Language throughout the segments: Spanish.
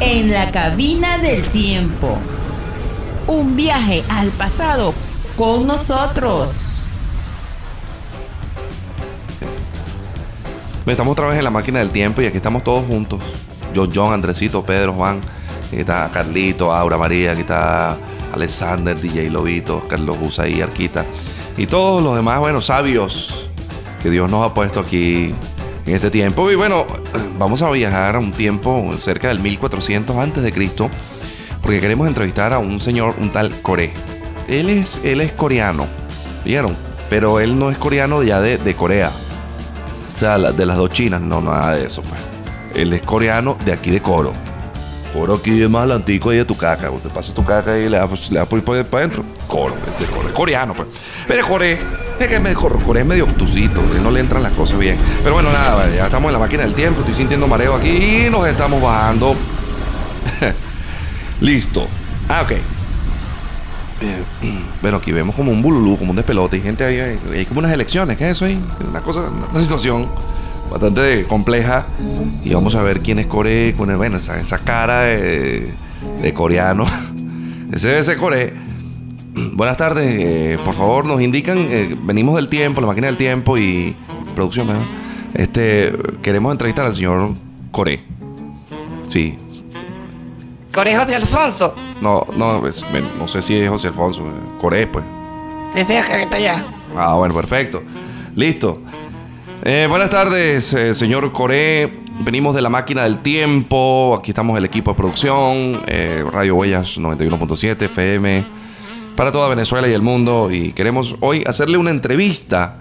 En la cabina del tiempo. Un viaje al pasado con nosotros. Estamos otra vez en la máquina del tiempo y aquí estamos todos juntos. Yo, John, Andresito, Pedro, Juan. Aquí está Carlito, Aura María, aquí está Alexander, DJ Lobito, Carlos Usaí, Arquita. Y todos los demás, bueno, sabios que Dios nos ha puesto aquí en este tiempo. Y bueno, vamos a viajar a un tiempo cerca del 1400 antes de Cristo, porque queremos entrevistar a un señor, un tal Coré. Él es, él es coreano, ¿vieron? Pero él no es coreano ya de, de Corea. O sea, de las dos chinas, no, nada de eso, pues. Él es coreano de aquí de Coro. Coro aquí de más antico ahí de tu caca. Te pasas tu caca y le das, le das por, por, para adentro. Coro, este Coro, es coreano, pues. Pero Coré, es que es medio, Coré es medio obtusito, que no le entran las cosas bien. Pero bueno, nada, ya estamos en la máquina del tiempo, estoy sintiendo mareo aquí y nos estamos bajando. Listo. Ah, ok. Eh, bueno, aquí vemos como un bululú, como un despelote. Y gente ahí, hay, como unas elecciones. ¿Qué es eso? Una cosa, una situación bastante compleja. Y vamos a ver quién es Core con el, bueno, esa, esa cara de, de coreano. ese ese Core. Buenas tardes, eh, por favor nos indican, eh, venimos del tiempo, la máquina del tiempo y producción, ¿verdad? este, queremos entrevistar al señor Core. Sí, Core José Alfonso. no, no, es- no sé si es José Alfonso, eh, Core, pues. Fíjate que está allá. Ah, bueno, perfecto. Listo. Eh, buenas tardes, eh, señor Coré. Venimos de la máquina del tiempo. Aquí estamos el equipo de producción. eh, Radio Huellas 91.7 FM. Para toda Venezuela y el mundo. Y queremos hoy hacerle una entrevista.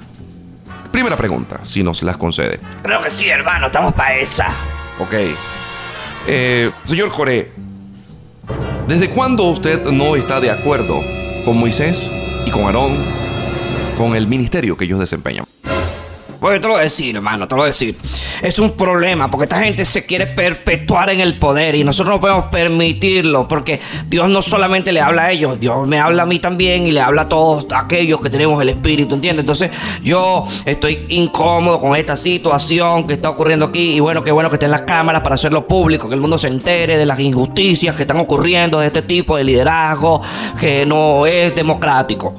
Primera pregunta, si nos las concede. Creo que sí, hermano, estamos para esa. Ok. Señor Coré, ¿desde cuándo usted no está de acuerdo con Moisés y con Aarón con el ministerio que ellos desempeñan? Pues te lo voy a decir, hermano, te lo voy a decir. Es un problema porque esta gente se quiere perpetuar en el poder y nosotros no podemos permitirlo porque Dios no solamente le habla a ellos, Dios me habla a mí también y le habla a todos aquellos que tenemos el Espíritu, ¿entiendes? Entonces yo estoy incómodo con esta situación que está ocurriendo aquí y bueno, qué bueno que estén las cámaras para hacerlo público, que el mundo se entere de las injusticias que están ocurriendo de este tipo de liderazgo que no es democrático.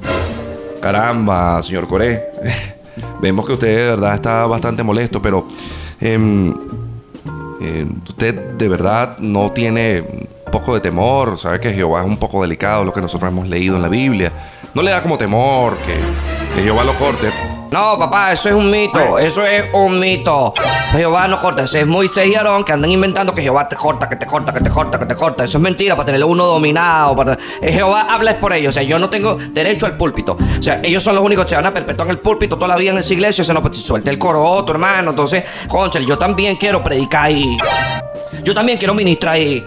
Caramba, señor Coré. Vemos que usted de verdad está bastante molesto, pero em, eh, usted de verdad no tiene poco de temor. Sabe que Jehová es un poco delicado, lo que nosotros hemos leído en la Biblia. No le da como temor que, que Jehová lo corte. No, papá, eso es un mito. Eso es un mito. Jehová no corta. Ese es Moisés y Aarón que andan inventando que Jehová te corta, que te corta, que te corta, que te corta. Eso es mentira para tenerlo uno dominado. Para... Eh, Jehová habla es por ellos. O sea, yo no tengo derecho al púlpito. O sea, ellos son los únicos que se van a perpetuar en el púlpito toda la vida en esa iglesia. O sea, no, pues suelta el coro, tu hermano. Entonces, conchale, yo también quiero predicar ahí. Yo también quiero ministrar ahí.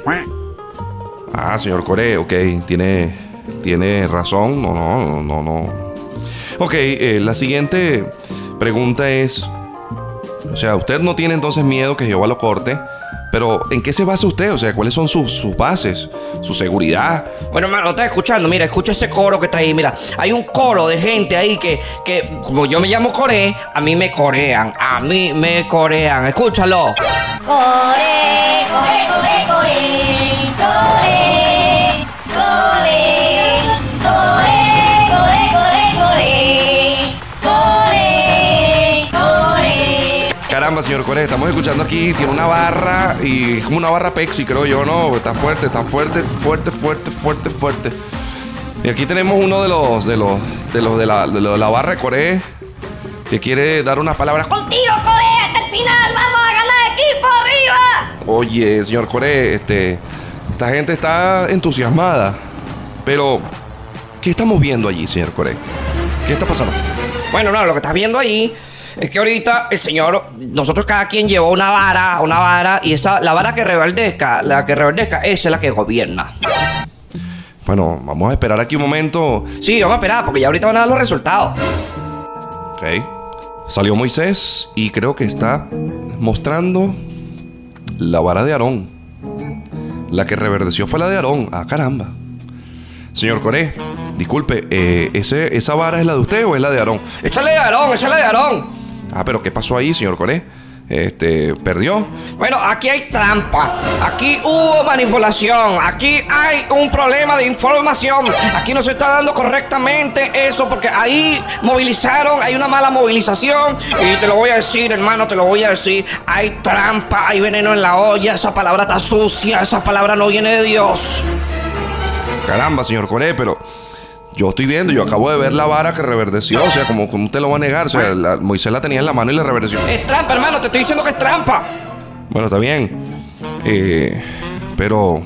Ah, señor Coré, ok, tiene, tiene razón. No, no, no, no. Ok, eh, la siguiente pregunta es, o sea, usted no tiene entonces miedo que Jehová lo corte, pero ¿en qué se basa usted? O sea, ¿cuáles son sus, sus bases? ¿Su seguridad? Bueno, hermano, estás escuchando. Mira, escucha ese coro que está ahí. Mira, hay un coro de gente ahí que, que como yo me llamo Core, a mí me corean. A mí me corean. Escúchalo. Core, Caramba, señor Coré, estamos escuchando aquí, tiene una barra y es como una barra Pepsi, creo yo, ¿no? Está fuerte, está fuerte, fuerte, fuerte, fuerte, fuerte. Y aquí tenemos uno de los, de los, de los de la, de los de la barra de Coré que quiere dar unas palabras. Contigo, Corea, hasta el final. Vamos a ganar equipo arriba. Oye, señor Coré, este, esta gente está entusiasmada. Pero, ¿qué estamos viendo allí, señor Coré? ¿Qué está pasando? Bueno, no, lo que estás viendo ahí es que ahorita el señor, nosotros cada quien llevó una vara, una vara, y esa, la vara que reverdezca, la que reverdezca, esa es la que gobierna. Bueno, vamos a esperar aquí un momento. Sí, vamos a esperar, porque ya ahorita van a dar los resultados. Ok. Salió Moisés y creo que está mostrando la vara de Aarón. La que reverdeció fue la de Aarón. Ah, caramba. Señor Coré, disculpe, eh, ese, ¿esa vara es la de usted o es la de Aarón? Esa es la de Aarón, esa es la de Aarón. Ah, pero ¿qué pasó ahí, señor Coré? este, perdió. Bueno, aquí hay trampa, aquí hubo manipulación, aquí hay un problema de información, aquí no se está dando correctamente eso porque ahí movilizaron, hay una mala movilización y te lo voy a decir, hermano, te lo voy a decir, hay trampa, hay veneno en la olla, esa palabra está sucia, esa palabra no viene de Dios. Caramba, señor Coré, pero yo estoy viendo, yo acabo de ver la vara que reverdeció, o sea, como, como usted lo va a negar, o sea, la- Moisés la tenía en la mano y le reverdeció. Es trampa, hermano, te estoy diciendo que es trampa. Bueno, está bien. Eh, pero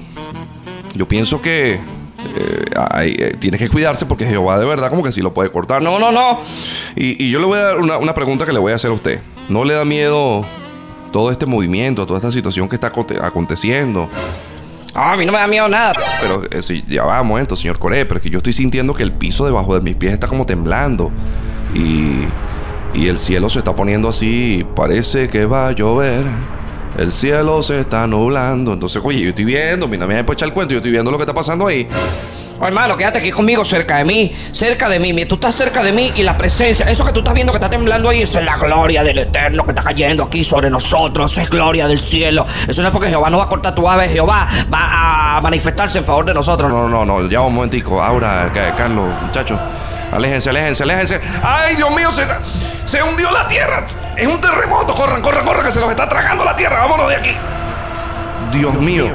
yo pienso que eh, hay- eh, tienes que cuidarse porque Jehová de verdad como que sí lo puede cortar. No, no, no. Y, y yo le voy a dar una, una pregunta que le voy a hacer a usted. ¿No le da miedo todo este movimiento, toda esta situación que está aconte- aconteciendo? Ah, a mí no me da miedo nada. Pero eh, ya va, momento, señor Coré, pero es que yo estoy sintiendo que el piso debajo de mis pies está como temblando. Y, y el cielo se está poniendo así, parece que va a llover. El cielo se está nublando. Entonces, oye, yo estoy viendo, mira, me voy a echar el cuento, yo estoy viendo lo que está pasando ahí. Oh, hermano, quédate aquí conmigo, cerca de mí, cerca de mí. Tú estás cerca de mí y la presencia, eso que tú estás viendo que está temblando ahí, eso es la gloria del Eterno que está cayendo aquí sobre nosotros. Eso es gloria del cielo. Eso no es porque Jehová no va a cortar tu ave, Jehová va a manifestarse en favor de nosotros. No, no, no, ya un momentico. Ca- Carlos, muchachos, aléjense, aléjense, aléjense. ¡Ay, Dios mío! Se, se hundió la tierra. Es un terremoto. Corran, corran, corran, que se los está tragando la tierra. Vámonos de aquí. Dios mío.